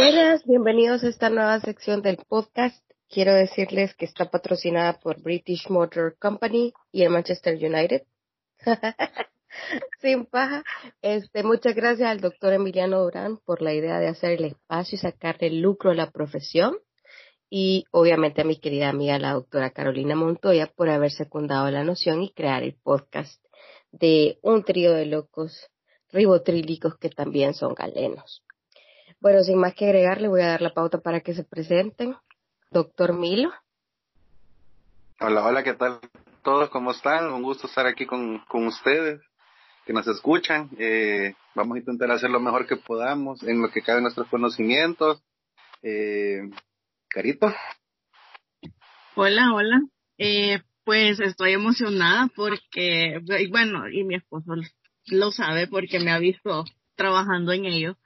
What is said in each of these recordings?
Buenas, bienvenidos a esta nueva sección del podcast. Quiero decirles que está patrocinada por British Motor Company y el Manchester United. Sin paja. Este, muchas gracias al doctor Emiliano Durán por la idea de hacer el espacio y sacarle lucro a la profesión. Y obviamente a mi querida amiga la doctora Carolina Montoya por haber secundado la noción y crear el podcast de un trío de locos ribotrílicos que también son galenos. Bueno, sin más que agregar, le voy a dar la pauta para que se presenten. Doctor Milo. Hola, hola, ¿qué tal todos? ¿Cómo están? Un gusto estar aquí con, con ustedes, que nos escuchan. Eh, vamos a intentar hacer lo mejor que podamos en lo que cabe nuestros conocimientos. Eh, Carito. Hola, hola. Eh, pues estoy emocionada porque, bueno, y mi esposo lo sabe porque me ha visto trabajando en ello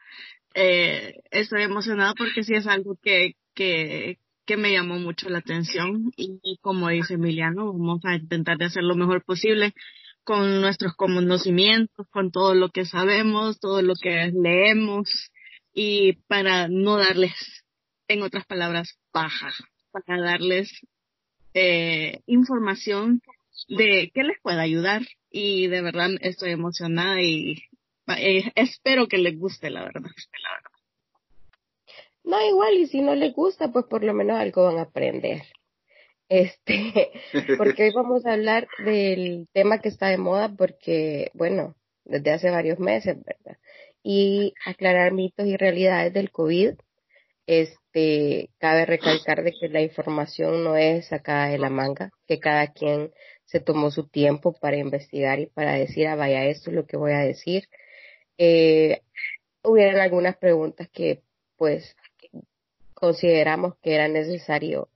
eh, estoy emocionada porque sí es algo que, que, que me llamó mucho la atención. Y, como dice Emiliano, vamos a intentar de hacer lo mejor posible con nuestros conocimientos, con todo lo que sabemos, todo lo que leemos. Y para no darles, en otras palabras, paja, para darles eh, información de que les pueda ayudar. Y de verdad estoy emocionada y eh, espero que les guste, la verdad. No, igual, y si no les gusta, pues por lo menos algo van a aprender. Este, porque hoy vamos a hablar del tema que está de moda porque, bueno, desde hace varios meses, ¿verdad? Y aclarar mitos y realidades del COVID. Este, cabe recalcar de que la información no es sacada de la manga, que cada quien se tomó su tiempo para investigar y para decir, ah, vaya, esto es lo que voy a decir eh, hubieran algunas preguntas que pues consideramos que era necesario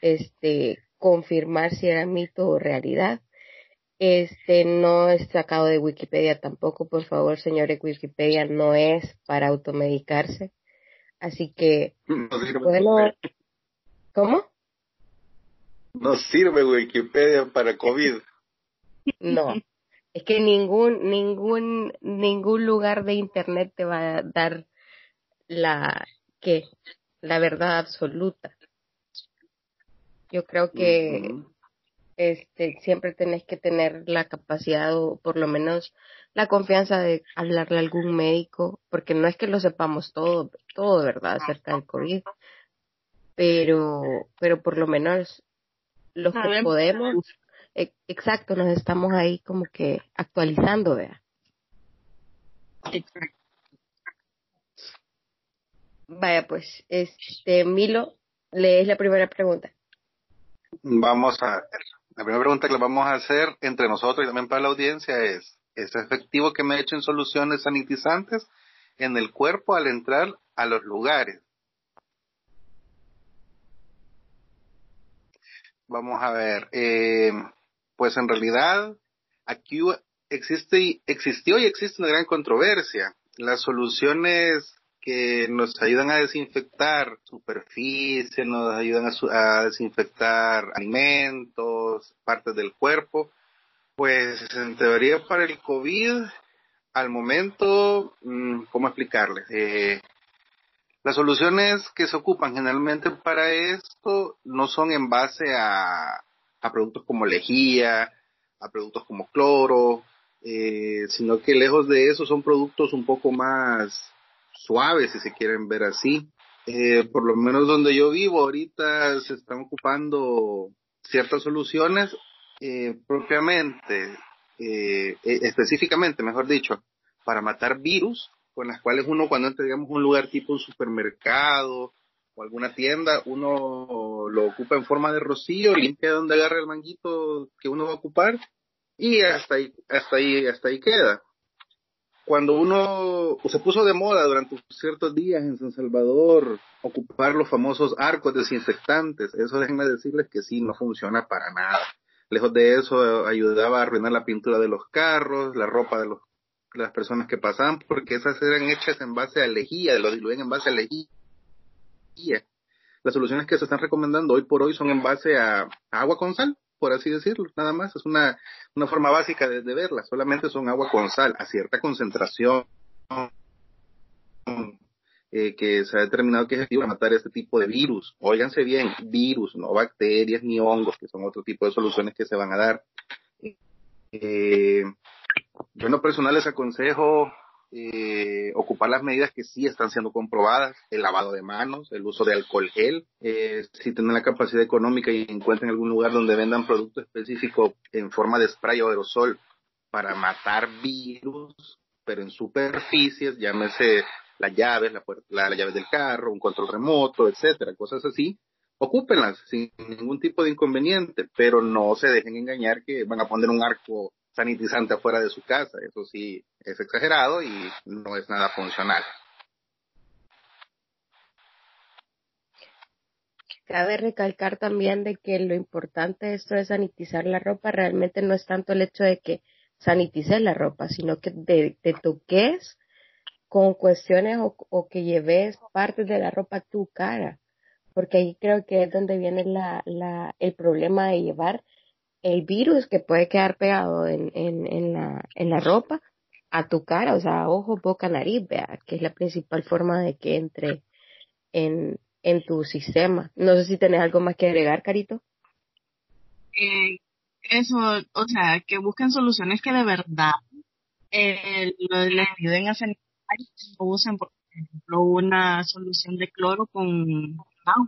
este confirmar si era mito o realidad. Este no es sacado de Wikipedia tampoco, por favor, señores, Wikipedia no es para automedicarse. Así que, bueno, ¿cómo? No sirve Wikipedia para COVID. No, es que ningún, ningún, ningún lugar de internet te va a dar la, que, la verdad absoluta. Yo creo que, este, siempre tenés que tener la capacidad o por lo menos la confianza de hablarle a algún médico, porque no es que lo sepamos todo, todo, ¿verdad?, acerca del COVID, pero, pero por lo menos los que podemos exacto, nos estamos ahí como que actualizando, vea. Vaya, pues, este, Milo, lees la primera pregunta. Vamos a ver. La primera pregunta que le vamos a hacer entre nosotros y también para la audiencia es, ¿es efectivo que me echen soluciones sanitizantes en el cuerpo al entrar a los lugares? Vamos a ver. Eh, pues en realidad aquí existe, existió y existe una gran controversia. Las soluciones que nos ayudan a desinfectar superficie, nos ayudan a, desinfectar alimentos, partes del cuerpo, pues en teoría para el COVID, al momento, mm, ¿cómo explicarles? Eh, las soluciones que se ocupan generalmente para esto no son en base a, a productos como lejía, a productos como cloro, eh, sino que lejos de eso son productos un poco más suaves, si se quieren ver así. Eh, por lo menos donde yo vivo ahorita se están ocupando ciertas soluciones eh, propiamente, e, específicamente, mejor dicho, para matar virus, con las cuales uno cuando entra, digamos, un lugar tipo un supermercado o alguna tienda, uno lo ocupa en forma de rocío, limpia donde agarra el manguito que uno va a ocupar y hasta ahí, hasta ahí, hasta ahí queda. Cuando uno se puso de moda durante ciertos días en San Salvador ocupar los famosos arcos desinfectantes, eso déjenme decirles que sí, no funciona para nada. Lejos de eso ayudaba a arruinar la pintura de los carros, la ropa de los las personas que pasaban, porque esas eran hechas en base a lejía, lo diluían en base a lejía las soluciones que se están recomendando hoy por hoy son en base a, agua con sal, por así decirlo, nada más. Es una, una forma básica de, verla. Solamente son agua con sal a cierta concentración eh, que se ha determinado que es efectivo para matar este tipo de virus. Óiganse bien, virus, no bacterias ni hongos, que son otro tipo de soluciones que se van a dar. Eh, yo en lo personal les aconsejo eh, ocupar las medidas que sí están siendo comprobadas, el lavado de manos, el uso de alcohol gel, eh, si tienen la capacidad económica y encuentren algún lugar donde vendan producto específico en forma de spray o aerosol para matar virus, pero en superficies, llámese las llaves, la, la, llave del carro, un control remoto, etcétera, cosas así, ocúpenlas sin ningún tipo de inconveniente, pero no se dejen engañar que van a poner un arco sanitizante afuera de su casa. Eso sí es exagerado y no es nada funcional. Cabe recalcar también de que lo importante de esto de sanitizar la ropa realmente no es tanto el hecho de que sanitices la ropa, sino que te, toques con cuestiones o, que lleves partes de la ropa a tu cara, porque ahí creo que es donde viene la, la, el problema de llevar el virus que puede quedar pegado en, en, en, la, en la ropa a tu cara, o sea, ojo, boca, nariz, vea, que es la principal forma de que entre en, en tu sistema. No sé si tenés algo más que agregar, Carito. Eh, eso, o sea, que busquen soluciones que de verdad eh, les ayuden a sanitizar o usen, por ejemplo, una solución de cloro con agua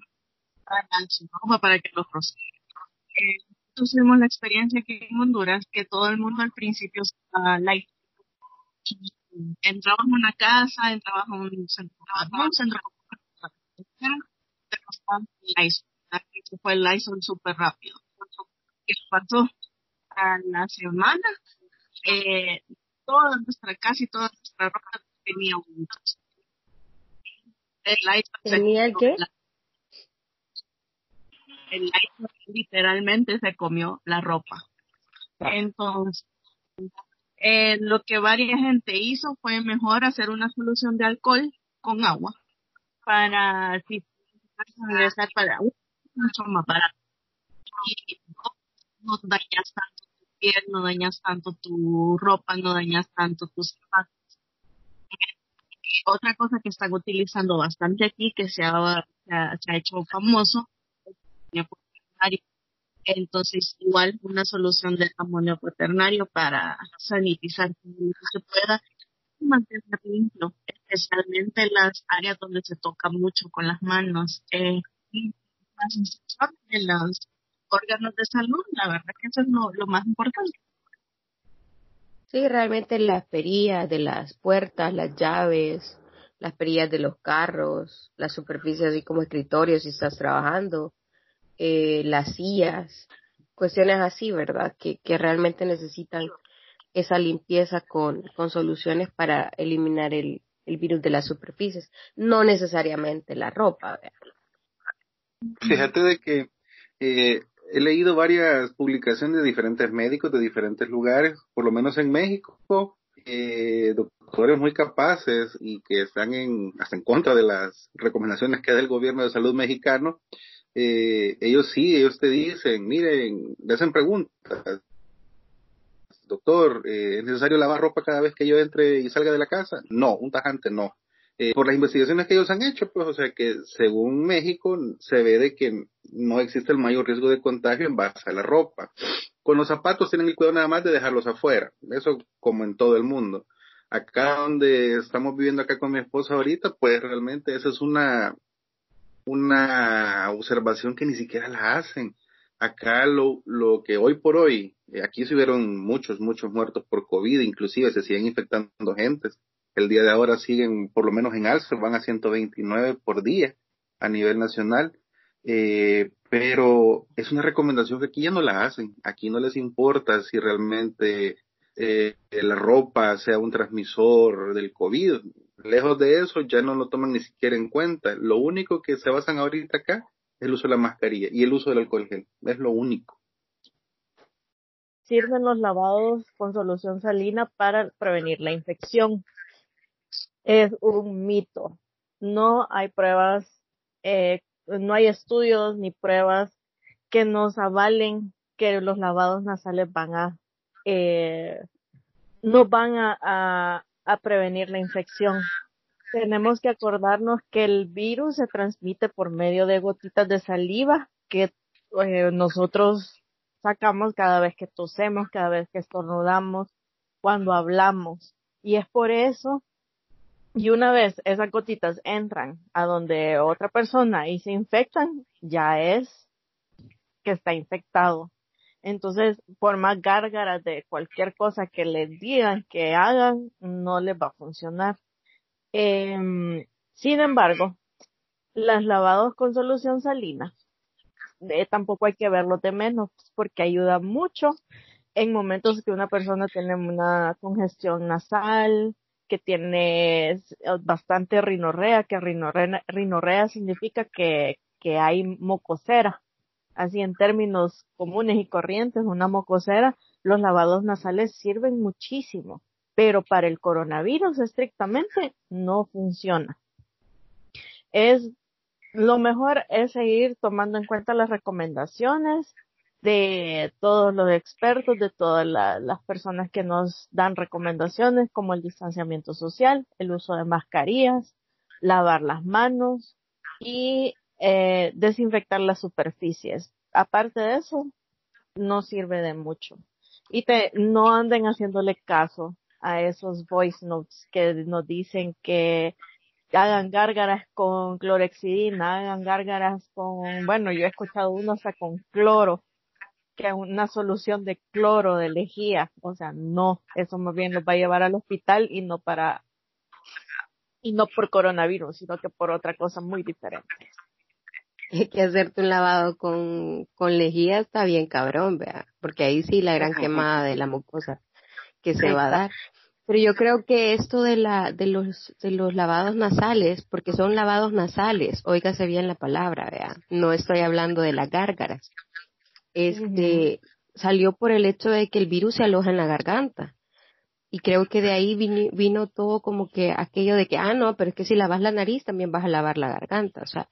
para, para que los procesen. Eh, tuvimos la experiencia aquí en Honduras que todo el mundo al principio estaba light. Entrabas a una casa, entrabas a un centro, un centro se fue el Lysol súper rápido. ¿Qué pasó? A la semana, eh, toda nuestra, casi toda nuestra ropa tenía un ¿Tenía qué? El iPhone literalmente se comió la ropa. Ah. Entonces, eh, lo que varias gente hizo fue mejor hacer una solución de alcohol con agua para si regresar para mucho más barato. Y no, dañas tanto tu piel, no dañas tanto tu ropa, no dañas tanto tus zapatos. Otra cosa que están utilizando bastante aquí, que se ha, se ha hecho famoso, entonces, igual una solución del amonio cuaternario para sanitizar lo que se pueda y mantener limpio, especialmente las áreas donde se toca mucho con las manos. Eh, de los órganos de salud, la verdad que eso es lo, más importante. Sí, realmente las perillas de las puertas, las llaves, las perillas de los carros, las superficies así como escritorios si estás trabajando, eh, las sillas, cuestiones así, ¿verdad? Que, realmente necesitan esa limpieza con, con soluciones para eliminar el, el virus de las superficies, no necesariamente la ropa. Fíjate de que eh, he leído varias publicaciones de diferentes médicos de diferentes lugares, por lo menos en México, eh, doctores muy capaces y que están en, hasta en contra de las recomendaciones que da el gobierno de salud mexicano, eh, ellos sí, ellos te dicen, miren, le hacen preguntas. Doctor, eh, ¿es necesario lavar ropa cada vez que yo entre y salga de la casa? No, un tajante no. Eh, por las investigaciones que ellos han hecho, pues, o sea que según México se ve de que no existe el mayor riesgo de contagio en base a la ropa. Con los zapatos tienen el cuidado nada más de dejarlos afuera. Eso como en todo el mundo. Acá donde estamos viviendo acá con mi esposa ahorita, pues realmente esa es una, una observación que ni siquiera la hacen. Acá lo, lo que hoy por hoy, eh, aquí se hubieron muchos, muchos muertos por COVID, inclusive se siguen infectando gentes. El día de ahora siguen, por lo menos en alza, van a 129 por día a nivel nacional. Eh, pero es una recomendación que aquí ya no la hacen. Aquí no les importa si realmente eh, la ropa sea un transmisor del COVID. Lejos de eso, ya no lo toman ni siquiera en cuenta. Lo único que se basan ahorita acá es el uso de la mascarilla y el uso del alcohol gel. Es lo único. Sirven los lavados con solución salina para prevenir la infección. Es un mito. No hay pruebas, eh, no hay estudios ni pruebas que nos avalen que los lavados nasales van a eh, no van a, a, prevenir la infección. tenemos que acordarnos que el virus se transmite por medio de gotitas de saliva que eh, nosotros sacamos cada vez que tosemos, cada vez que estornudamos, cuando hablamos. Y es por eso, y una vez esas gotitas entran a donde otra persona y se infectan, ya es que está infectado. Entonces, por más gárgaras de cualquier cosa que les digan que hagan, no les va a funcionar. Eh, sin embargo, las lavados con solución salina, tampoco hay que verlo de menos porque ayuda mucho en momentos que una persona tiene una congestión nasal, que tiene eh, bastante rinorrea, que rinorrea, rinorrea significa que, que hay mocosera. Así en términos comunes y corrientes, una mocosera, los lavados nasales sirven muchísimo pero para el coronavirus estrictamente no funciona. Es lo mejor es seguir tomando en cuenta las recomendaciones de todos los expertos, de todas las personas que nos dan recomendaciones como el distanciamiento social, el uso de mascarillas, lavar las manos y eh, desinfectar las superficies. Aparte de eso, no sirve de mucho. Y te, no anden haciéndole caso a esos voice notes que nos dicen que hagan gárgaras con clorexidina, hagan gárgaras con, bueno, yo he escuchado uno hasta con cloro, que es una solución de cloro, de lejía, o sea, no, eso más bien los va a llevar al hospital y no para, y no por coronavirus, sino que por otra cosa muy diferente. Es que hacerte un lavado con, con lejía está bien cabrón, vea, porque ahí sí la gran quemada de la mucosa que se va a dar. Pero yo creo que esto de la, de los, de los lavados nasales, porque son lavados nasales, óigase bien la palabra, vea, no estoy hablando de las gárgaras. Este, salió por el hecho de que el virus se aloja en la garganta. Y creo que de ahí vino, vino todo como que aquello de que, ah, no, pero es que si lavas la nariz también vas a lavar la garganta. O sea,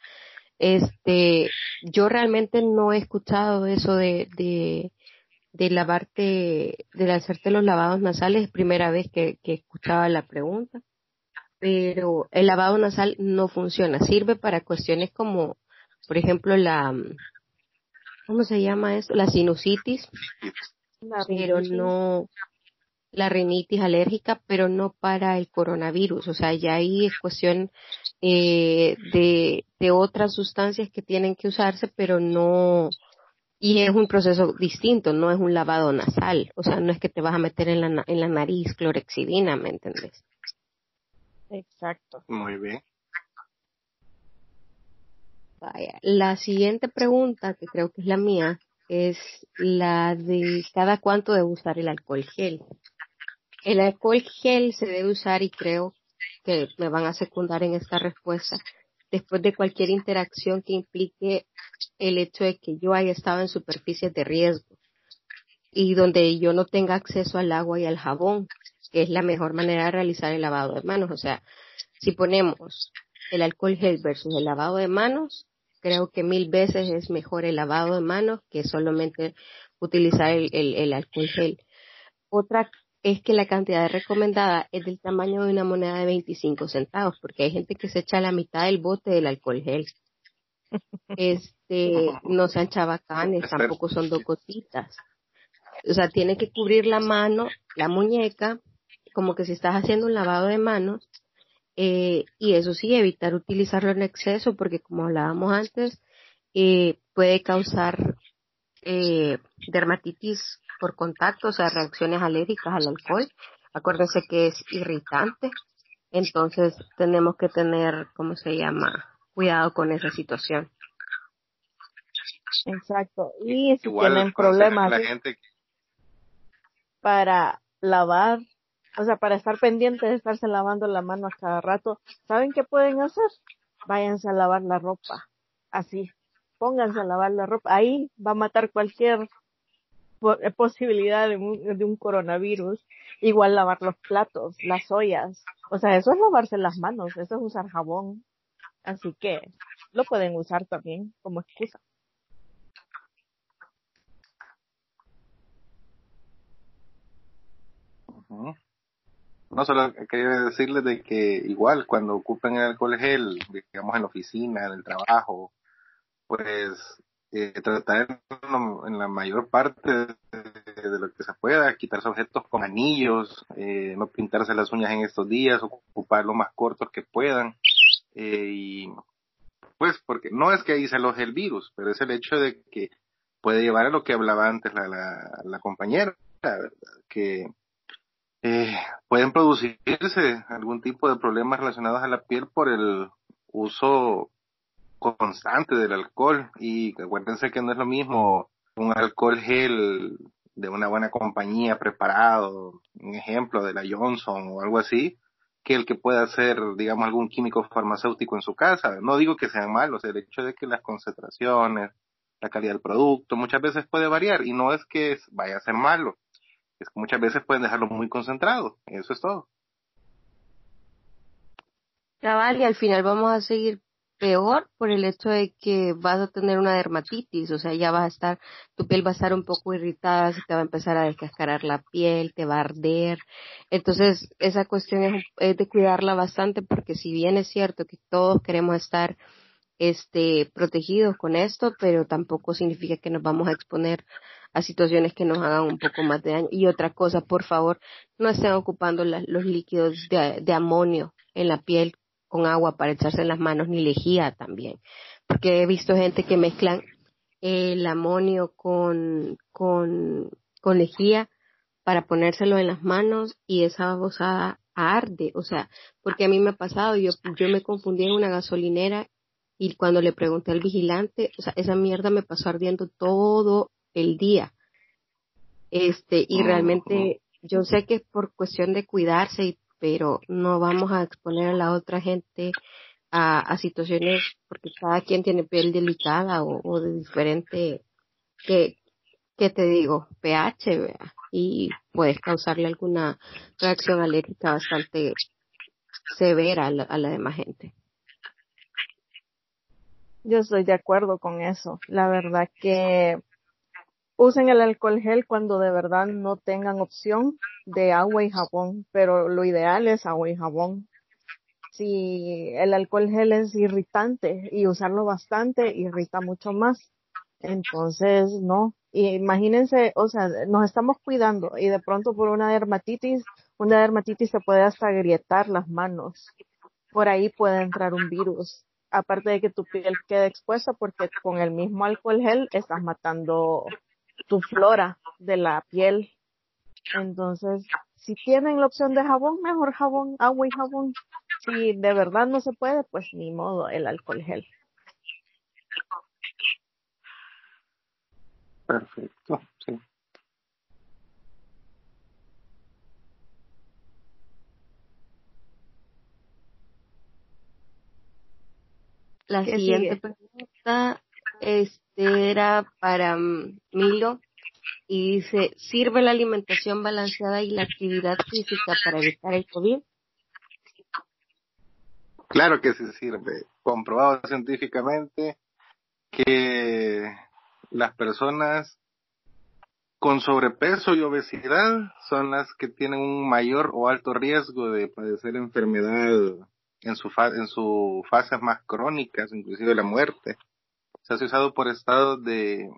este, yo realmente no he escuchado eso de, de, de lavarte, de hacerte los lavados nasales, es primera vez que, que escuchaba la pregunta, pero el lavado nasal no funciona, sirve para cuestiones como, por ejemplo, la, ¿cómo se llama eso? La sinusitis, pero no, la rinitis alérgica, pero no para el coronavirus. O sea, ya ahí es cuestión eh, de, de otras sustancias que tienen que usarse, pero no, y es un proceso distinto, no es un lavado nasal, o sea, no es que te vas a meter en la, en la nariz clorexidina, ¿me entendés? Exacto. Muy bien. Vaya, la siguiente pregunta, que creo que es la mía, es la de cada cuánto debe usar el alcohol gel. El alcohol gel se debe usar y creo que me van a secundar en esta respuesta después de cualquier interacción que implique el hecho de que yo haya estado en superficies de riesgo y donde yo no tenga acceso al agua y al jabón, que es la mejor manera de realizar el lavado de manos. O sea, si ponemos el alcohol gel versus el lavado de manos, creo que mil veces es mejor el lavado de manos que solamente utilizar el, el alcohol gel. Otra es que la cantidad recomendada es del tamaño de una moneda de 25 centavos, porque hay gente que se echa la mitad del bote del alcohol gel. Este, no sean chavacanes, tampoco son dos gotitas. O sea, tiene que cubrir la mano, la muñeca, como que si estás haciendo un lavado de manos, eh, y eso sí, evitar utilizarlo en exceso, porque como hablábamos antes, eh, puede causar eh, dermatitis por contacto, o sea, reacciones alérgicas al alcohol. Acuérdense que es irritante, entonces tenemos que tener, ¿cómo se llama? Cuidado con esa situación. Exacto. Y si tienen problemas para lavar, o sea, para estar pendientes de estarse lavando la mano a cada rato, ¿saben qué pueden hacer? Váyanse a lavar la ropa. Así. Pónganse a lavar la ropa. Ahí va a matar cualquier posibilidad de un, de un coronavirus, igual lavar los platos, las ollas. O sea, eso es lavarse las manos, eso es usar jabón. Así que lo pueden usar también como excusa. No, solo quería decirles de que igual cuando ocupen el alcohol digamos en la oficina, en el trabajo, pues eh, tratar en la mayor parte de, lo que se pueda, quitarse objetos con anillos, eh, no pintarse las uñas en estos días, ocupar lo más cortos que puedan. Eh, y pues porque no es que ahí se aloje el virus, pero es el hecho de que puede llevar a lo que hablaba antes la, la, la compañera, que eh, pueden producirse algún tipo de problemas relacionados a la piel por el uso constante del alcohol y acuérdense que no es lo mismo un alcohol gel de una buena compañía preparado, un ejemplo de la Johnson o algo así, que el que pueda hacer, digamos, algún químico farmacéutico en su casa. No digo que sean malos, el hecho de que las concentraciones, la calidad del producto, muchas veces puede variar y no es que vaya a ser malo, es que muchas veces pueden dejarlo muy concentrado, eso es todo. Cabal, y al final vamos a seguir peor por el hecho de que vas a tener una dermatitis, o sea, ya vas a estar, tu piel va a estar un poco irritada, se te va a empezar a descascarar la piel, te va a arder. Entonces, esa cuestión es, de cuidarla bastante porque si bien es cierto que todos queremos estar este protegidos con esto, pero tampoco significa que nos vamos a exponer a situaciones que nos hagan un poco más de daño. Y otra cosa, por favor, no estén ocupando los líquidos de amonio en la piel con agua para echarse en las manos, ni lejía también. Porque he visto gente que mezclan el amonio con, con, con lejía para ponérselo en las manos y esa babosada arde. O sea, porque a mí me ha pasado, yo, yo me confundí en una gasolinera y cuando le pregunté al vigilante, o sea, esa mierda me pasó ardiendo todo el día. Este, y realmente yo sé que es por cuestión de cuidarse y pero no vamos a exponer a la otra gente a, situaciones porque cada quien tiene piel delicada o, o de diferente que, que te digo, pH, ¿verdad? y puedes causarle alguna reacción alérgica bastante severa a la, a la demás gente. Yo estoy de acuerdo con eso. La verdad que usen el alcohol gel cuando de verdad no tengan opción de agua y jabón, pero lo ideal es agua y jabón. Si el alcohol gel es irritante y usarlo bastante irrita mucho más, entonces no. imagínense, o sea, nos estamos cuidando y de pronto por una dermatitis, una dermatitis se puede hasta grietar las manos. Por ahí puede entrar un virus. Aparte de que tu piel quede expuesta porque con el mismo alcohol gel estás matando tu flora de la piel. Entonces, si tienen la opción de jabón, mejor jabón, agua y jabón. Si de verdad no se puede, pues ni modo, el alcohol gel. Perfecto, sí. La siguiente pregunta es era para mm, Milo y dice, ¿sirve la alimentación balanceada y la actividad física para evitar el COVID? Claro que sí sirve. Comprobado científicamente que las personas con sobrepeso y obesidad son las que tienen un mayor o alto riesgo de padecer enfermedad en su, en sus fases más crónicas, inclusive la muerte se ha usado por estados de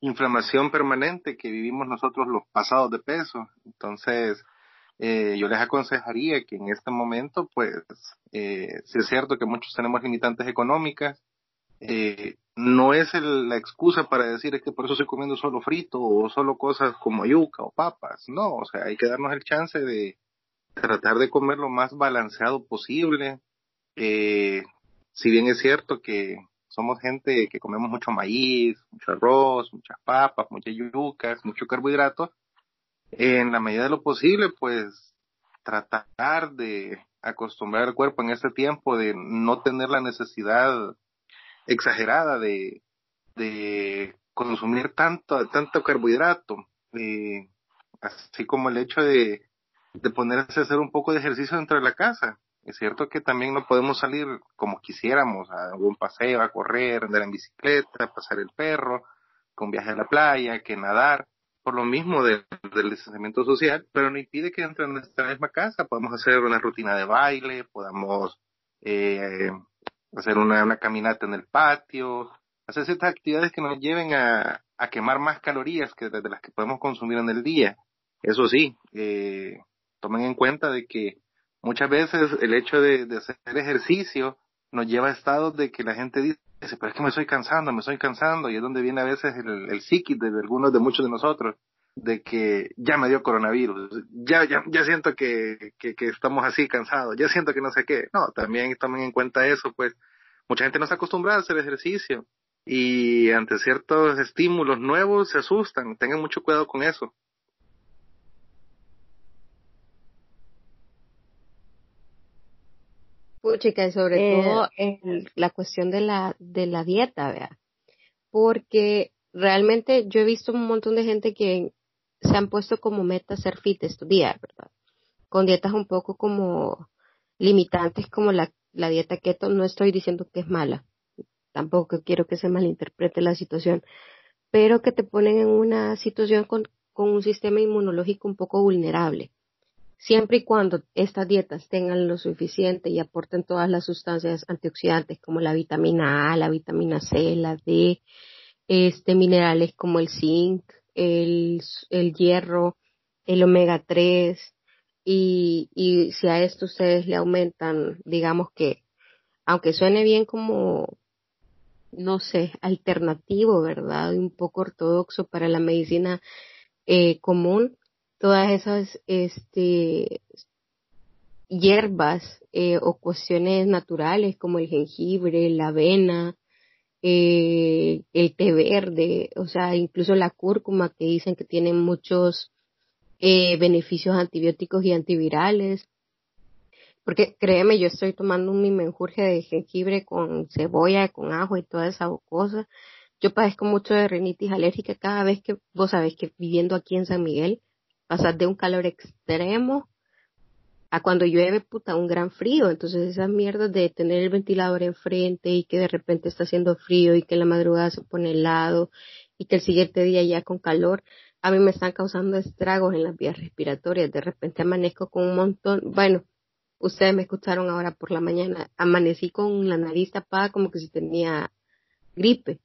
inflamación permanente que vivimos nosotros los pasados de peso. Entonces, eh, yo les aconsejaría que en este momento, pues, eh, si es cierto que muchos tenemos limitantes económicas, eh, no es la excusa para decir que por eso estoy comiendo solo frito o solo cosas como yuca o papas. No, o sea, hay que darnos el chance de tratar de comer lo más balanceado posible. Eh, si bien es cierto que somos gente que comemos mucho maíz, mucho arroz, muchas papas, muchas yucas, mucho carbohidrato, en la medida de lo posible, pues tratar de acostumbrar al cuerpo en este tiempo de no tener la necesidad exagerada de, de consumir tanto, tanto carbohidrato, eh, así como el hecho de, de ponerse a hacer un poco de ejercicio dentro de la casa. Es cierto que también no podemos salir como quisiéramos, a algún paseo, a correr, andar en bicicleta, pasar el perro, con viaje a la playa, que nadar, por lo mismo de del distanciamiento social, pero no impide que entre en nuestra misma casa podamos hacer una rutina de baile, podamos eh, hacer una, caminata en el patio, hacer ciertas actividades que nos lleven a, a quemar más calorías que de las que podemos consumir en el día. Eso sí, eh, tomen en cuenta de que muchas veces el hecho de, hacer ejercicio nos lleva a estados de que la gente dice, pero es que me estoy cansando, me estoy cansando, y es donde viene a veces el, el psiquis de algunos, de muchos de nosotros, de que ya me dio coronavirus, ya, ya, ya siento que, que, que estamos así cansados, ya siento que no sé qué. No, también tomen en cuenta eso, pues mucha gente no está acostumbrada a hacer ejercicio y ante ciertos estímulos nuevos se asustan. Tengan mucho cuidado con eso. Puchica, y sobre eh, todo en la cuestión de la, de la dieta, vea. Porque realmente yo he visto un montón de gente que se han puesto como meta ser fit estos días, ¿verdad? Con dietas un poco como limitantes como la, la dieta keto, no estoy diciendo que es mala, tampoco quiero que se malinterprete la situación, pero que te ponen en una situación con, con un sistema inmunológico un poco vulnerable. Siempre y cuando estas dietas tengan lo suficiente y aporten todas las sustancias antioxidantes como la vitamina A, la vitamina C, la D, este, minerales como el zinc, el, el hierro, el omega 3, y, y si a esto ustedes le aumentan, digamos que, aunque suene bien como no sé, alternativo, ¿verdad? Un poco ortodoxo para la medicina eh, común, todas esas este, hierbas eh, o cuestiones naturales como el jengibre, la avena, eh, el té verde, o sea, incluso la cúrcuma que dicen que tienen muchos eh, beneficios antibióticos y antivirales. Porque créeme, yo estoy tomando mi menjurje de jengibre con cebolla, con ajo y toda esa cosa. Yo padezco mucho de rinitis alérgica cada vez que, vos sabés que viviendo aquí en San Miguel, pasas de un calor extremo a cuando llueve, puta, un gran frío. Entonces esas mierdas de tener el ventilador enfrente y que de repente está haciendo frío y que la madrugada se pone helado y que el siguiente día ya con calor, a mí me están causando estragos en las vías respiratorias. De repente amanezco con un montón, bueno, ustedes me escucharon ahora por la mañana, amanecí con la nariz tapada como que si tenía gripe.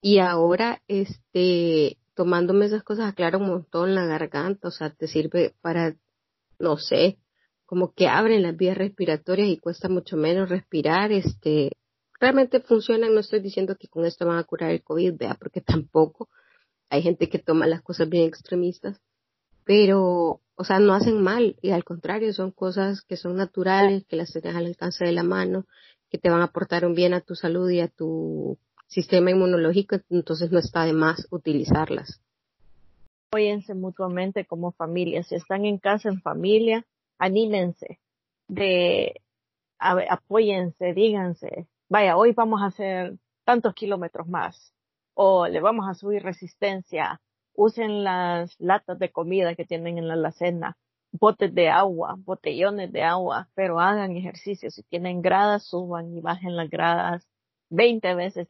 Y ahora, este, tomándome esas cosas aclara un montón la garganta, o sea, te sirve para, no sé, como que abren las vías respiratorias y cuesta mucho menos respirar, este, realmente funcionan, no estoy diciendo que con esto van a curar el COVID, vea, porque tampoco hay gente que toma las cosas bien extremistas, pero o sea, no hacen mal y al contrario, son cosas que son naturales, que las tienes al alcance de la mano, que te van a aportar un bien a tu salud y a tu sistema inmunológico, entonces no está de más utilizarlas. Apóyense mutuamente como familia. Si están en casa en familia, anímense de apóyense, díganse, vaya, hoy vamos a hacer tantos kilómetros más o le vamos a subir resistencia usen las latas de comida que tienen en la alacena, botes de agua, botellones de agua, pero hagan ejercicio. Si tienen gradas, suban y bajen las gradas 20 veces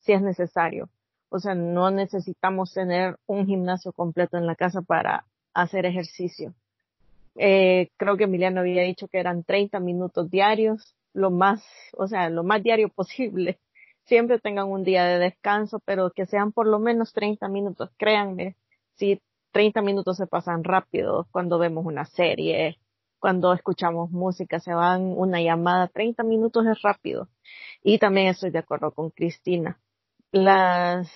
si es necesario. O sea, no necesitamos tener un gimnasio completo en la casa para hacer ejercicio. Eh, creo que Emiliano había dicho que eran 30 minutos diarios, lo más, o sea, lo más diario posible siempre tengan un día de descanso, pero que sean por lo menos 30 minutos. Créanme, si 30 minutos se pasan rápido cuando vemos una serie, cuando escuchamos música, se van una llamada, 30 minutos es rápido. Y también estoy de acuerdo con Cristina. Las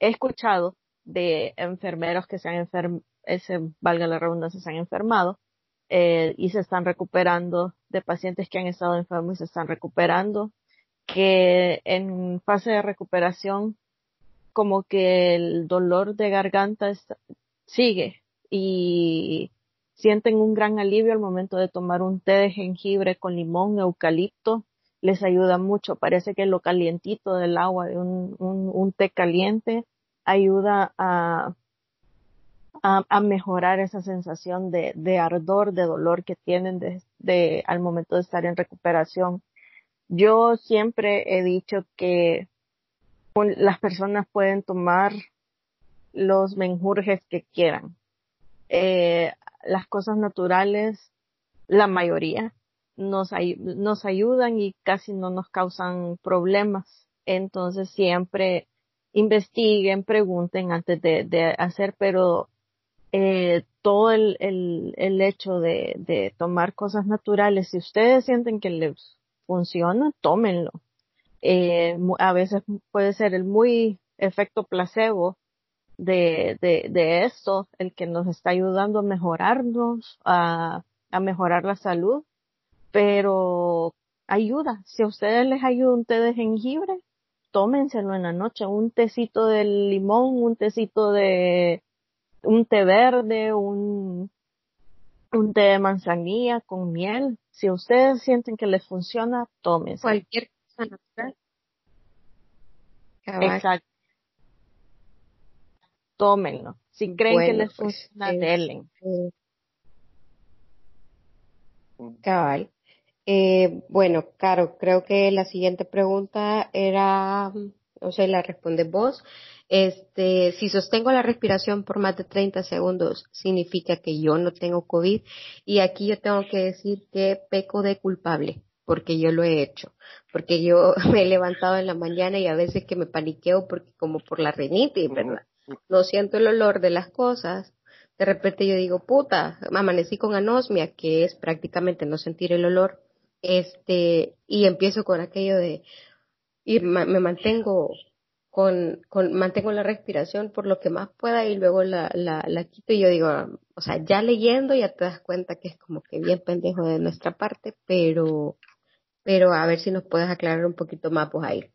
he escuchado de enfermeros que se han enfermado, valga la redundancia, se han enfermado eh, y se están recuperando, de pacientes que han estado enfermos y se están recuperando que en fase de recuperación como que el dolor de garganta sigue y sienten un gran alivio al momento de tomar un té de jengibre con limón, eucalipto, les ayuda mucho. Parece que lo calientito del agua de un, un, té caliente ayuda a, a, mejorar esa sensación de, de, ardor, de dolor que tienen de, de, al momento de estar en recuperación. Yo siempre he dicho que las personas pueden tomar los menjurjes que quieran. eh, las cosas naturales, la mayoría, nos, nos ayudan y casi no nos causan problemas. Entonces siempre investiguen, pregunten antes de, de hacer, pero eh, todo el, el, el hecho de, de, tomar cosas naturales, si ustedes sienten que les funciona, tómenlo. Eh, a veces puede ser el muy efecto placebo de, de, de esto, el que nos está ayudando a mejorarnos, a, a mejorar la salud, pero ayuda. Si a ustedes les ayuda un té de jengibre, tómenselo en la noche, un tecito de limón, un tecito de un té verde, un, un té de manzanilla con miel. Si ustedes sienten que les funciona, tómense. Cualquier cosa natural. Exacto. Tómenlo. Si creen que les pues, funciona, denle. Cabal. Eh, bueno, Caro, creo que la siguiente pregunta era, o sea, la responde vos. Este, si sostengo la respiración por más de 30 segundos, significa que yo no tengo COVID. Y aquí yo tengo que decir que peco de culpable, porque yo lo he hecho. Porque yo me he levantado en la mañana y a veces que me paniqueo porque como por la rinitis, ¿verdad? No siento el olor de las cosas. De repente yo digo, puta, amanecí con anosmia, que es prácticamente no sentir el olor. Este, y empiezo con aquello de, y me mantengo con, con, mantengo la respiración por lo que más pueda y luego la, la, la quito y yo digo, o sea, ya leyendo ya te das cuenta que es como que bien pendejo de nuestra parte, pero, pero a ver si nos puedes aclarar un poquito más, pues ahí.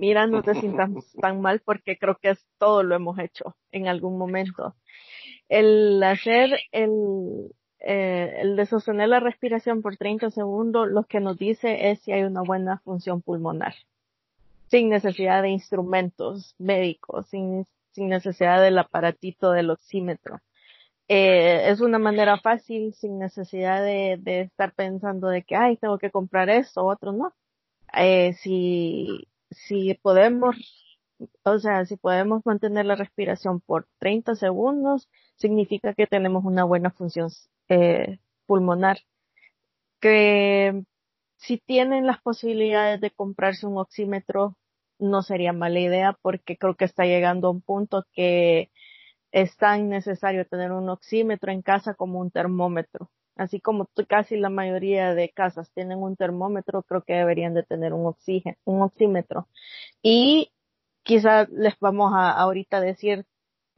Mira, no te sientas tan mal porque creo que es todo lo hemos hecho en algún momento. El hacer el, eh, el de sostener la respiración por 30 segundos, lo que nos dice es si hay una buena función pulmonar sin necesidad de instrumentos médicos, sin, sin necesidad del aparatito del oxímetro. Eh, es una manera fácil, sin necesidad de, de, estar pensando de que, ay, tengo que comprar esto o otro, no. Eh, si, si podemos, o sea, si podemos mantener la respiración por 30 segundos, significa que tenemos una buena función eh, pulmonar. Que si tienen las posibilidades de comprarse un oxímetro, no sería mala idea porque creo que está llegando a un punto que es tan necesario tener un oxímetro en casa como un termómetro. Así como casi la mayoría de casas tienen un termómetro, creo que deberían de tener un oxígeno, un oxímetro. Y quizás les vamos a ahorita decir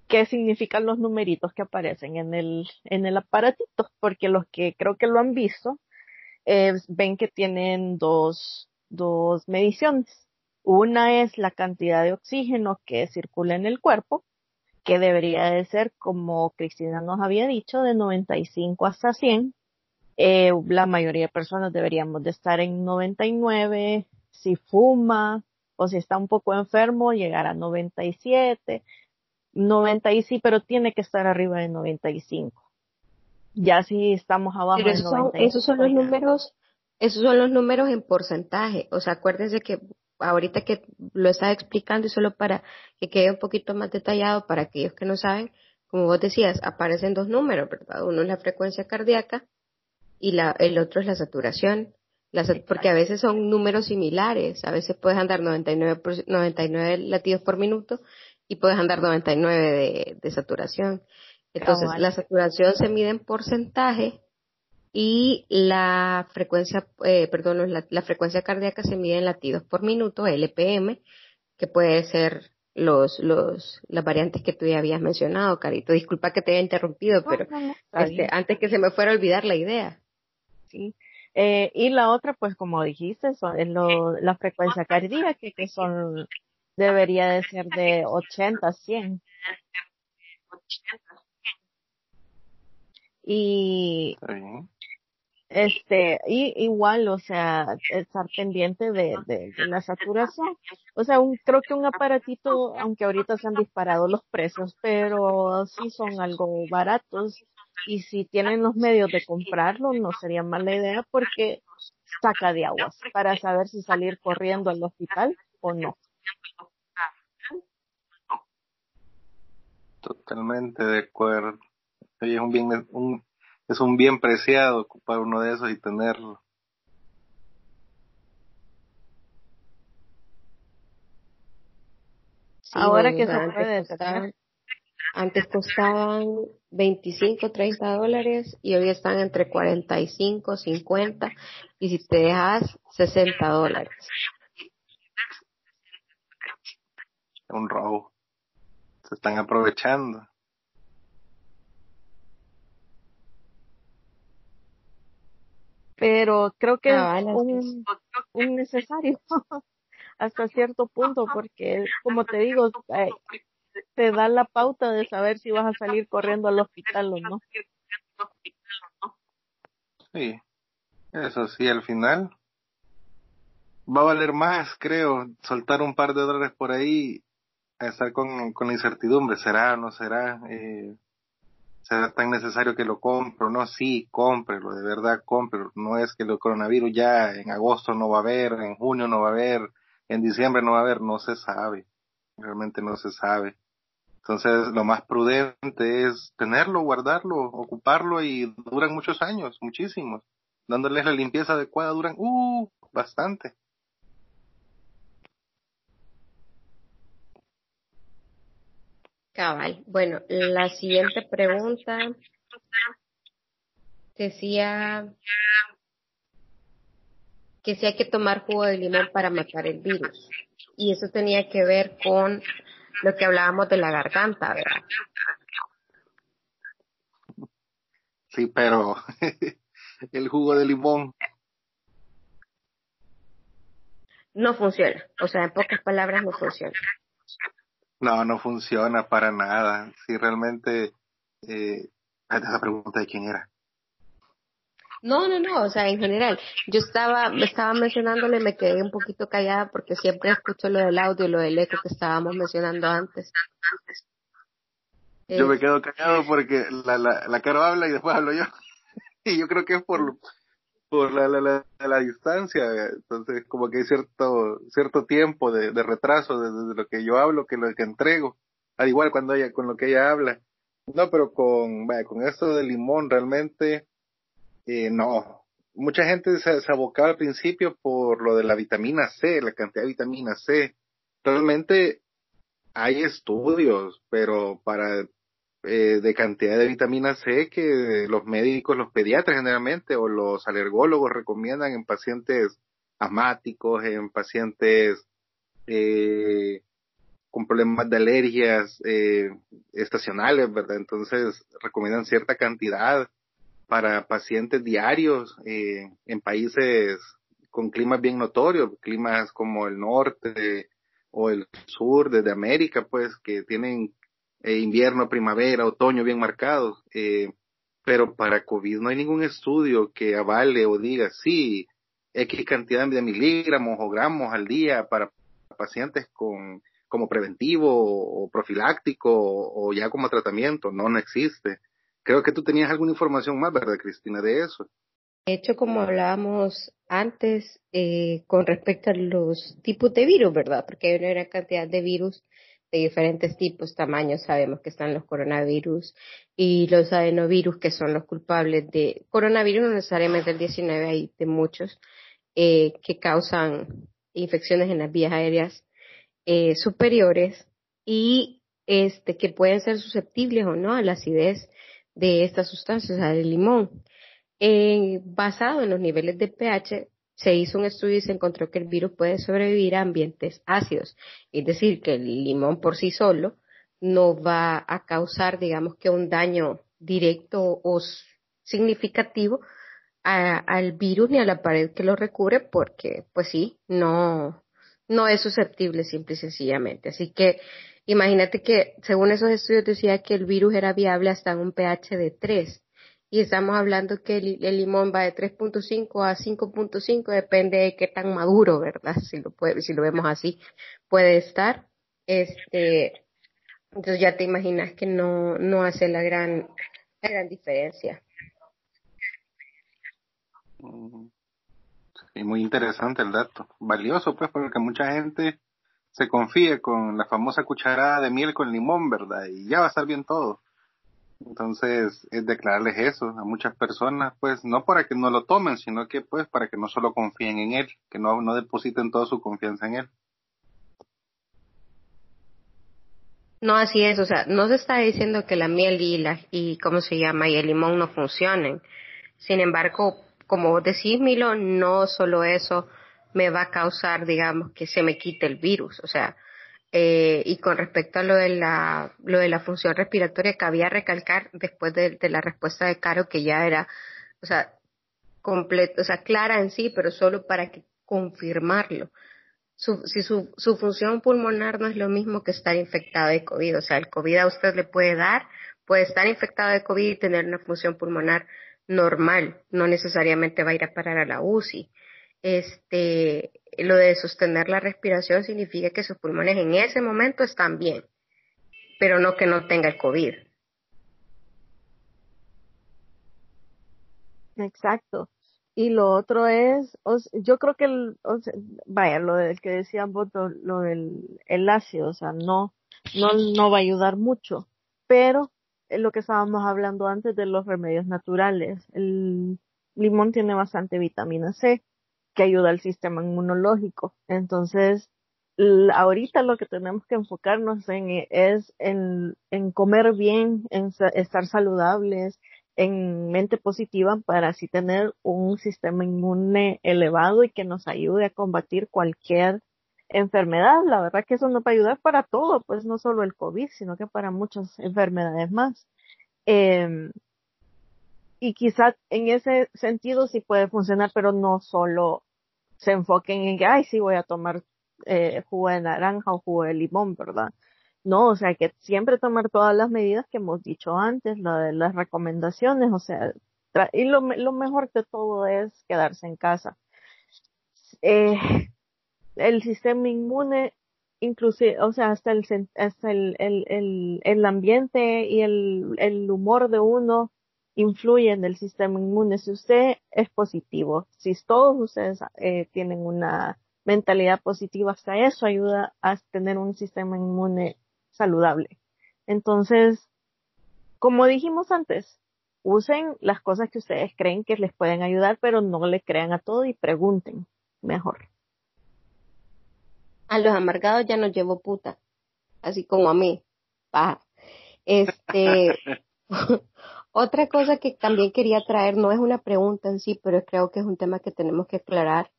qué significan los numeritos que aparecen en el, en el aparatito, porque los que creo que lo han visto, eh, ven que tienen dos, dos mediciones. Una es la cantidad de oxígeno que circula en el cuerpo, que debería de ser, como Cristina nos había dicho, de 95 hasta 100. Eh, la mayoría de personas deberíamos de estar en 99. Si fuma o si está un poco enfermo, llegar a 97. 90 y sí, pero tiene que estar arriba de 95. Ya si estamos abajo de 95. Esos son los números, esos son los números en porcentaje. O sea, acuérdense que ahorita que lo estás explicando y solo para que quede un poquito más detallado para aquellos que no saben, como vos decías, aparecen dos números, ¿verdad? Uno es la frecuencia cardíaca y la, el otro es la saturación. porque a veces son números similares, a veces puedes andar 99, 99 latidos por minuto y puedes andar 99 de, de saturación. Entonces, la saturación se mide en porcentaje y la frecuencia, eh, perdón, la, la, frecuencia cardíaca se mide en latidos por minuto, LPM, que puede ser los, los, las variantes que tú ya habías mencionado, Carito. Disculpa que te haya interrumpido, pero este, antes que se me fuera a olvidar la idea. Sí. Eh, y la otra, pues como dijiste, son, es lo, la frecuencia cardíaca, que son, debería de ser de 80 a 100. Y, este, y igual, o sea, estar pendiente de, la saturación. O sea, un, creo que un aparatito, aunque ahorita se han disparado los precios, pero sí son algo baratos. Y si tienen los medios de comprarlo, no sería mala idea porque saca de aguas para saber si salir corriendo al hospital o no. Totalmente de acuerdo. es un bien, un, es un bien preciado ocupar uno de esos y tenerlo. Ahora que se puede estar, antes costaban 25, 30 dólares y hoy están entre 45, 50 y si te dejas 60 dólares. Un robo. Se están aprovechando. Pero creo que es un, un necesario. Hasta cierto punto porque como te digo eh, te da la pauta de saber si vas a salir corriendo al hospital o no. Sí, eso sí, al final va a valer más, creo, soltar un par de dólares por ahí, a estar con, con la incertidumbre, será o no será, eh, será tan necesario que lo compro, no, sí, cómprelo, de verdad, cómprelo, no es que el coronavirus ya en agosto no va a haber, en junio no va a haber, en diciembre no va a haber, no se sabe, realmente no se sabe. Entonces, lo más prudente es tenerlo, guardarlo, ocuparlo y duran muchos años, muchísimos. Dándoles la limpieza adecuada duran, uh, bastante. Cabal. Bueno, la siguiente pregunta decía que si hay que tomar jugo de limón para matar el virus. Y eso tenía que ver con lo que hablábamos de la garganta, ¿verdad? Sí, pero el jugo de limón. No funciona. O sea, en pocas palabras, no funciona. No, no funciona para nada. Si realmente... Eh, esa pregunta de quién era. No, no, no, o sea, en general. Yo estaba, me estaba mencionándole, me quedé un poquito callada porque siempre escucho lo del audio, lo del eco que estábamos mencionando antes. Yo me quedo callado porque la, la, la Caro habla y después hablo yo. y yo creo que es por, por la, la, la, la distancia. Entonces, como que hay cierto, cierto tiempo de, de retraso desde lo que yo hablo que lo que entrego. Al igual cuando ella, con lo que ella habla. No, pero con, vaya, con esto de limón realmente, eh, no, mucha gente se, abocaba al principio por lo de la vitamina C, la cantidad de vitamina C. Realmente hay estudios, pero para eh, de cantidad de vitamina C que los médicos, los pediatras generalmente o los alergólogos recomiendan en pacientes asmáticos, en pacientes eh, con problemas de alergias eh, estacionales, ¿verdad? Entonces recomiendan cierta cantidad para pacientes diarios eh, en países con climas bien notorios, climas como el norte o el sur desde América, pues que tienen eh, invierno, primavera, otoño bien marcados. Eh, pero para COVID no hay ningún estudio que avale o diga, sí, X cantidad de miligramos o gramos al día para pacientes con como preventivo o profiláctico o ya como tratamiento. No, no existe. Creo que tú tenías alguna información más, ¿verdad, Cristina, de eso? De hecho, como hablábamos antes eh, con respecto a los tipos de virus, ¿verdad? Porque hay una gran cantidad de virus de diferentes tipos, tamaños. Sabemos que están los coronavirus y los adenovirus, que son los culpables de coronavirus, no necesariamente el 19, hay de muchos, eh, que causan infecciones en las vías aéreas eh, superiores y este que pueden ser susceptibles o no a la acidez de estas sustancias, del limón. Eh, basado en los niveles de pH, se hizo un estudio y se encontró que el virus puede sobrevivir a ambientes ácidos, es decir, que el limón por sí solo no va a causar, digamos que un daño directo o significativo al virus ni a la pared que lo recubre, porque, pues sí, no, no es susceptible simple y sencillamente. Así que Imagínate que según esos estudios decía que el virus era viable hasta un pH de 3 y estamos hablando que el, limón va de 3.5 a 5.5 depende de qué tan maduro, ¿verdad? Si lo puede, si lo vemos así puede estar. Este, entonces ya te imaginas que no no hace la gran la gran diferencia. Sí, muy interesante el dato. Valioso pues porque mucha gente se confíe con la famosa cucharada de miel con limón, ¿verdad? Y ya va a estar bien todo. Entonces, es declararles eso a muchas personas, pues no para que no lo tomen, sino que pues para que no solo confíen en él, que no, no depositen toda su confianza en él. No, así es, o sea, no se está diciendo que la miel y la, y cómo se llama, y el limón no funcionen. Sin embargo, como vos decís, Milo, no solo eso me va a causar, digamos, que se me quite el virus, o sea, eh, y con respecto a lo de la, lo de la función respiratoria, cabía recalcar después de, la respuesta de Caro que ya era, o sea, completo, o sea, clara en sí, pero solo para que confirmarlo su, si su, su función pulmonar no es lo mismo que estar infectado de COVID. O sea, el COVID a usted le puede dar, puede estar infectado de COVID y tener una función pulmonar normal, no necesariamente va a ir a parar a la UCI. Este, lo de sostener la respiración significa que sus pulmones en ese momento están bien, pero no que no tenga el COVID. Exacto. Y lo otro es, yo creo que, el, vaya, lo del que decía Boto, lo del el ácido, o sea, no, no, no va a ayudar mucho. Pero lo que estábamos hablando antes de los remedios naturales, el limón tiene bastante vitamina C que ayuda al sistema inmunológico. Entonces, ahorita lo que tenemos que enfocarnos en es en, comer bien, en estar saludables, en mente positiva para así tener un sistema inmune elevado y que nos ayude a combatir cualquier enfermedad. La verdad que eso nos va a ayudar para todo, pues no solo el COVID, sino que para muchas enfermedades más. Eh, y quizás en ese sentido sí puede funcionar, pero no solo se enfoquen en que, ay, sí voy a tomar eh, jugo de naranja o jugo de limón, ¿verdad? No, o sea, que siempre tomar todas las medidas que hemos dicho antes, lo de las recomendaciones, o sea, y lo, lo mejor de todo es quedarse en casa. Eh, el sistema inmune, inclusive, o sea, hasta el, hasta el, el, el, el ambiente y el, el humor de uno influye en el sistema inmune. Si usted es positivo, si todos ustedes eh, tienen una mentalidad positiva, hasta eso ayuda a tener un sistema inmune saludable. Entonces, como dijimos antes, usen las cosas que ustedes creen que les pueden ayudar, pero no le crean a todo y pregunten mejor. A los amargados ya nos llevo puta, así como a mí. Este, otra cosa que también quería traer, no es una pregunta en sí, pero creo que es un tema que tenemos que aclarar,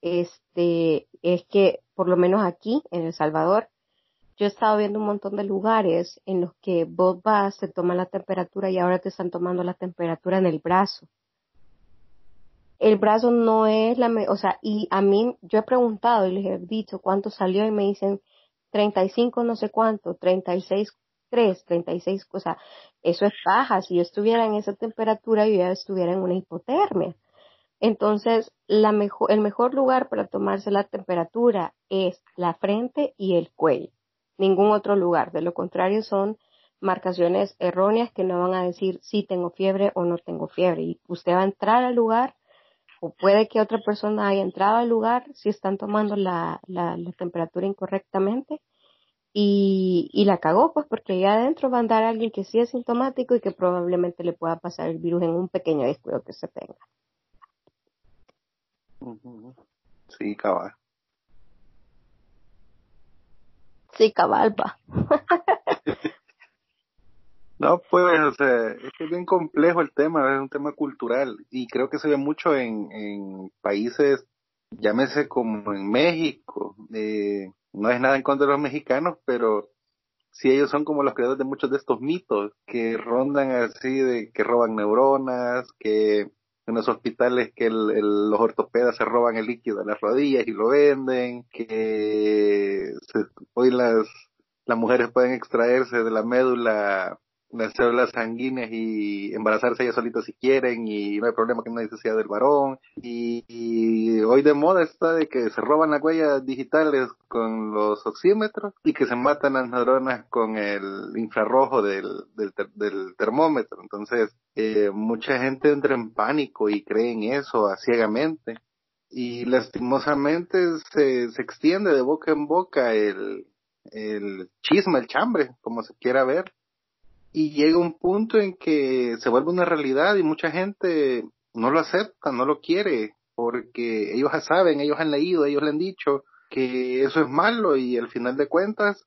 este, es que por lo menos aquí en El Salvador, yo he estado viendo un montón de lugares en los que vos vas, te toman la temperatura y ahora te están tomando la temperatura en el brazo. El brazo no es la, o sea, y a mí, yo he preguntado y les he dicho cuánto salió y me dicen 35 no sé cuánto, 36 3, 36, o sea, eso es baja. Si yo estuviera en esa temperatura, yo ya estuviera en una hipotermia. Entonces, el mejor lugar para tomarse la temperatura es la frente y el cuello ningún otro lugar. De lo contrario, son marcaciones erróneas que no van a decir si tengo fiebre o no tengo fiebre. Y usted va a entrar al lugar o puede que otra persona haya entrado al lugar si están tomando la, la, temperatura incorrectamente y, y, la cagó, pues porque allá adentro va a andar alguien que sí es sintomático y que probablemente le pueda pasar el virus en un pequeño descuido que se tenga. Sí, cabal. Sí, cabalpa. no, pues, o sea, es que es bien complejo el tema, es un tema cultural y creo que se ve mucho en, en países, llámese como en México, eh, no es nada en contra de los mexicanos, pero sí ellos son como los creadores de muchos de estos mitos que rondan así de que roban neuronas, que en los hospitales que los ortopedas se roban el líquido de las rodillas y lo venden, que hoy las, las mujeres pueden extraerse de la médula las células sanguíneas y embarazarse ellas solitas si quieren y no hay problema que no sea del varón. Y, hoy de moda está de que se roban las huellas digitales con los oxímetros y que se matan las neuronas con el infrarrojo del, del, termómetro. Entonces eh, mucha gente entra en pánico y cree en eso ciegamente. Y lastimosamente se, se extiende de boca en boca el, el chisme, el chambre, como se quiera ver y llega un punto en que se vuelve una realidad y mucha gente no lo acepta, no lo quiere, porque ellos ya saben, ellos han leído, ellos le han dicho que eso es malo y al final de cuentas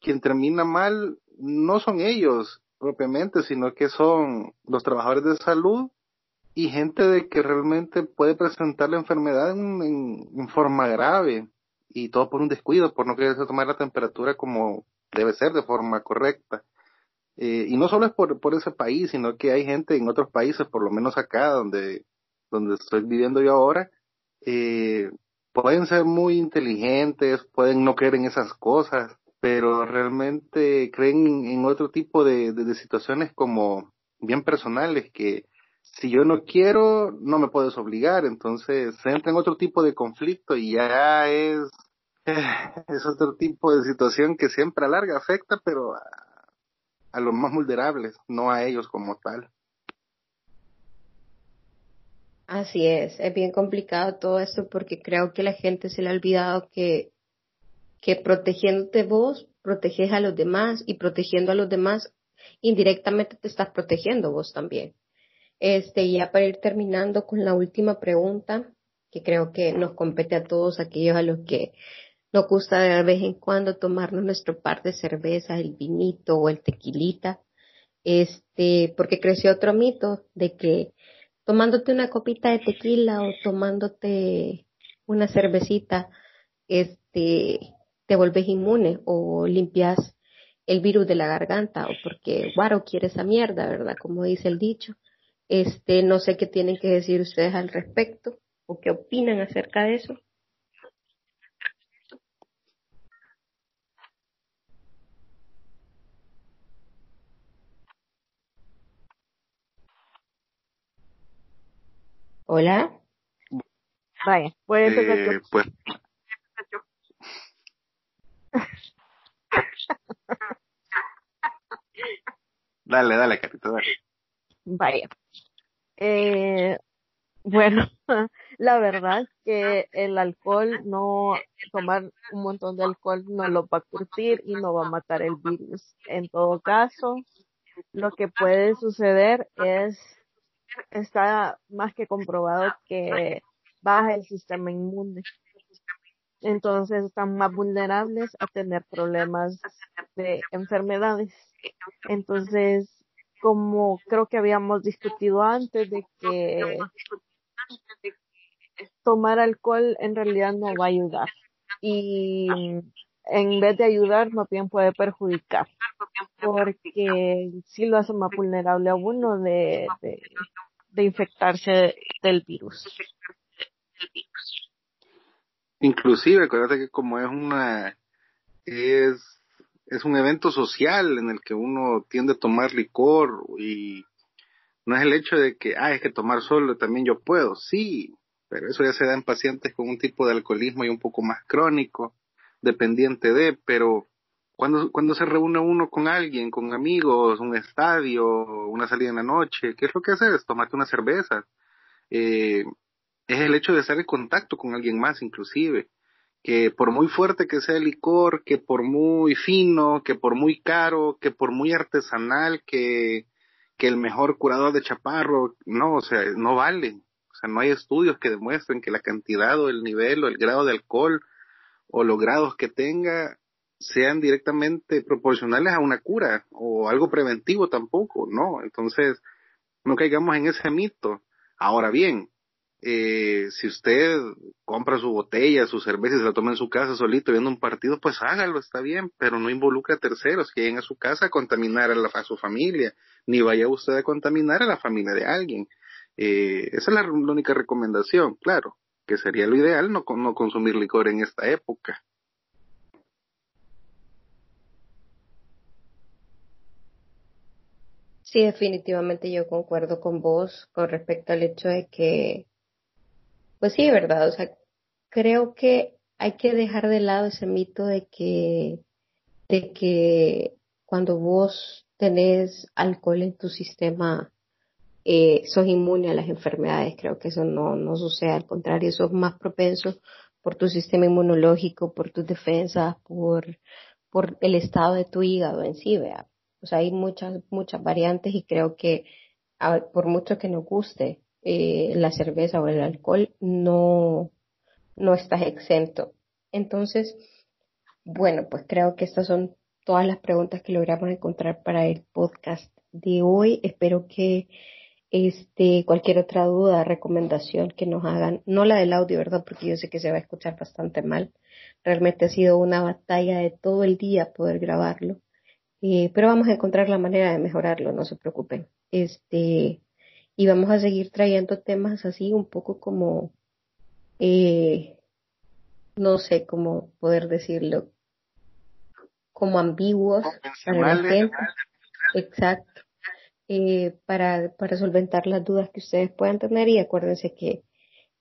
quien termina mal no son ellos propiamente, sino que son los trabajadores de salud y gente de que realmente puede presentar la enfermedad en, forma grave y todo por un descuido, por no querer tomar la temperatura como debe ser de forma correcta. Eh, y no solo es por, por ese país, sino que hay gente en otros países, por lo menos acá donde, donde estoy viviendo yo ahora, eh, pueden ser muy inteligentes, pueden no creer en esas cosas, pero realmente creen en otro tipo de, de situaciones como bien personales que si yo no quiero, no me puedes obligar, entonces se entra en otro tipo de conflicto y ya es, es otro tipo de situación que siempre a larga afecta, pero a, los más vulnerables, no a ellos como tal. Así es, es bien complicado todo esto porque creo que la gente se le ha olvidado que, que protegiéndote vos, proteges a los demás y protegiendo a los demás, indirectamente te estás protegiendo vos también. Este, ya para ir terminando con la última pregunta, que creo que nos compete a todos aquellos a los que nos gusta de vez en cuando tomarnos nuestro par de cerveza, el vinito o el tequilita, este, porque creció otro mito de que tomándote una copita de tequila o tomándote una cervecita, este, te vuelves inmune o limpias el virus de la garganta o porque guaro quiere esa mierda, ¿verdad? Como dice el dicho. Este, no sé qué tienen que decir ustedes al respecto o qué opinan acerca de eso. Hola. Vaya, puede empezar eh, pues. dale, dale, Carito, dale. Vaya. Eh, bueno, la verdad es que el alcohol no, tomar un montón de alcohol no lo va a curtir y no va a matar el virus. En todo caso, lo que puede suceder es, está más que comprobado que baja el sistema inmune. Entonces están más vulnerables a tener problemas de enfermedades. Entonces, como creo que habíamos discutido antes de que tomar alcohol en realidad no va a ayudar y en vez de ayudar más bien puede perjudicar. Porque sí lo hace más vulnerable a uno de, de, de infectarse del virus. Inclusive, acuérdate que como es una es es un evento social en el que uno tiende a tomar licor y no es el hecho de que, ah, es que tomar solo también yo puedo, sí, pero eso ya se da en pacientes con un tipo de alcoholismo y un poco más crónico, dependiente de, pero cuando, cuando se reúne uno con alguien, con amigos, un estadio, una salida en la noche, ¿qué es lo que haces? Tomarte una cerveza. Eh, es el hecho de estar en contacto con alguien más inclusive que por muy fuerte que sea el licor, que por muy fino, que por muy caro, que por muy artesanal, que, que el mejor curador de chaparro, no, o sea, no vale. O sea, no hay estudios que demuestren que la cantidad o el nivel o el grado de alcohol o los grados que tenga sean directamente proporcionales a una cura o algo preventivo tampoco, ¿no? Entonces, no caigamos en ese mito. Ahora bien, eh, si usted compra su botella, su cerveza y se la toma en su casa solito viendo un partido, pues hágalo, está bien, pero no involucre a terceros que lleguen a su casa a contaminar a, su familia, ni vaya usted a contaminar a la familia de alguien. Eh, esa es la, única recomendación, claro, que sería lo ideal no, no consumir licor en esta época. Sí, definitivamente yo concuerdo con vos con respecto al hecho de que pues sí, verdad, o sea, creo que hay que dejar de lado ese mito de que, de que cuando vos tenés alcohol en tu sistema, eh, sos inmune a las enfermedades. Creo que eso no, no sucede, al contrario, sos más propenso por tu sistema inmunológico, por tus defensas, por, por el estado de tu hígado en sí, vea. O sea, hay muchas, muchas variantes y creo que por mucho que nos guste eh, la cerveza o el alcohol, no, no estás exento. Entonces, bueno, pues creo que estas son todas las preguntas que logramos encontrar para el podcast de hoy. Espero que este, cualquier otra duda, recomendación que nos hagan, no la del audio, ¿verdad? Porque yo sé que se va a escuchar bastante mal. Realmente ha sido una batalla de todo el día poder grabarlo. Eh, pero vamos a encontrar la manera de mejorarlo, no se preocupen. Este, y vamos a seguir trayendo temas así un poco como, eh, no sé cómo poder decirlo, como ambiguos para la gente. Exacto. Eh, para, para solventar las dudas que ustedes puedan tener y acuérdense que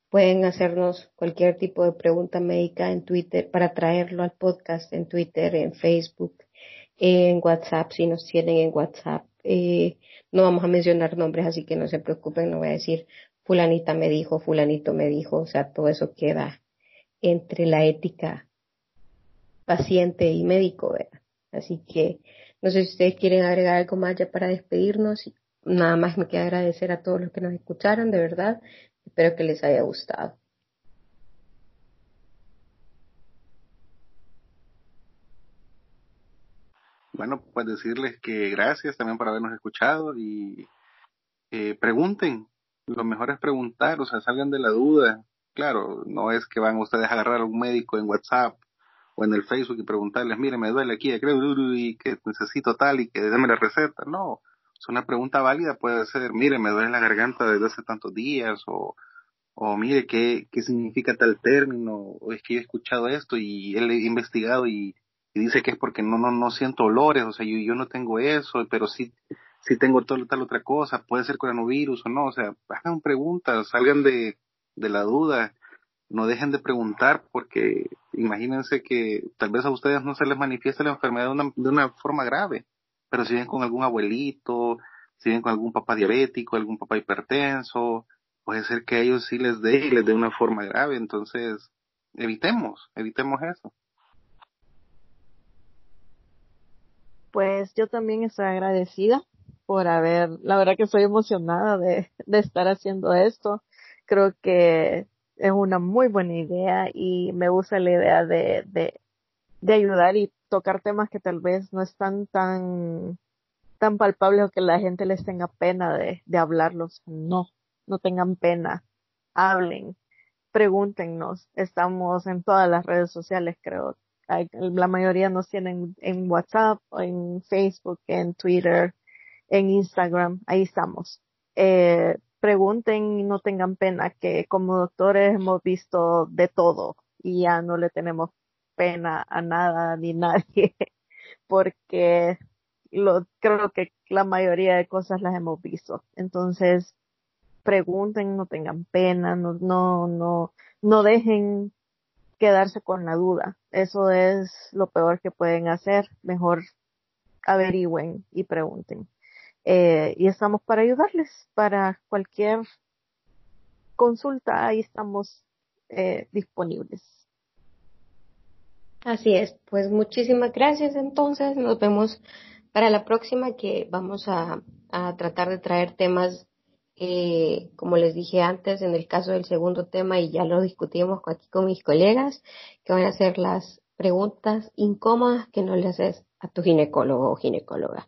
pueden hacernos cualquier tipo de pregunta médica en Twitter para traerlo al podcast en Twitter, en Facebook, en WhatsApp, si nos tienen en WhatsApp. Eh, no vamos a mencionar nombres, así que no se preocupen, no voy a decir fulanita me dijo, fulanito me dijo, o sea, todo eso queda entre la ética paciente y médico, ¿verdad? Así que no sé si ustedes quieren agregar algo más ya para despedirnos. Nada más me queda agradecer a todos los que nos escucharon, de verdad. Espero que les haya gustado. Bueno, pues decirles que gracias también por habernos escuchado y eh, pregunten. Lo mejor es preguntar, o sea, salgan de la duda. Claro, no es que van ustedes a agarrar a un médico en WhatsApp o en el Facebook y preguntarles, mire, me duele aquí, creo, y que necesito tal y que déme la receta. No, es una pregunta válida, puede ser, mire, me duele la garganta desde hace tantos días o, o mire, ¿qué, qué significa tal término? O es que yo he escuchado esto y él he investigado y, dice que es porque no, no, no siento olores, o sea, yo, yo no tengo eso, pero sí, sí tengo tal, tal otra cosa, puede ser coronavirus o no, o sea, hagan preguntas, salgan de, de la duda no dejen de preguntar porque imagínense que tal vez a ustedes no se les manifiesta la enfermedad de una, de una forma grave, pero si vienen con algún abuelito, si vienen con algún papá diabético, algún papá hipertenso, puede ser que a ellos sí les dé y les dé una forma grave, entonces evitemos, evitemos eso. Pues yo también estoy agradecida por haber, la verdad que estoy emocionada de, de estar haciendo esto. Creo que es una muy buena idea y me gusta la idea de, de, de ayudar y tocar temas que tal vez no están tan, tan palpables o que la gente les tenga pena de, de hablarlos. No, no tengan pena. Hablen, pregúntenos. Estamos en todas las redes sociales, creo. la mayoría nos tienen en WhatsApp, en Facebook, en Twitter, en Instagram. Ahí estamos. Eh, pregunten y no tengan pena, que como doctores hemos visto de todo y ya no le tenemos pena a nada ni nadie, porque lo, creo que la mayoría de cosas las hemos visto. Entonces, pregunten, no tengan pena, no, no, no, no dejen quedarse con la duda. Eso es lo peor que pueden hacer. Mejor averigüen y pregunten. Eh, y estamos para ayudarles para cualquier consulta, ahí estamos eh, disponibles. Así es, pues muchísimas gracias entonces, nos vemos para la próxima que vamos a, a tratar de traer temas, eh, como les dije antes, en el caso del segundo tema y ya lo discutimos aquí con mis colegas, que van a ser las preguntas incómodas que no le haces a tu ginecólogo o ginecóloga.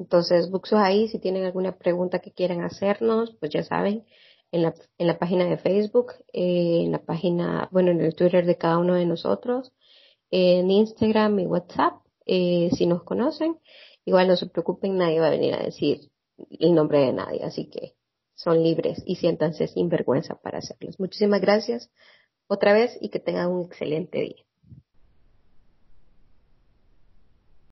Entonces, Buxos ahí, si tienen alguna pregunta que quieran hacernos, pues ya saben, en la, en la página de Facebook, eh, en la página, bueno, en el Twitter de cada uno de nosotros, en Instagram y WhatsApp, eh, si nos conocen. Igual no se preocupen, nadie va a venir a decir el nombre de nadie, así que son libres y siéntanse sin vergüenza para hacerlos. Muchísimas gracias otra vez y que tengan un excelente día.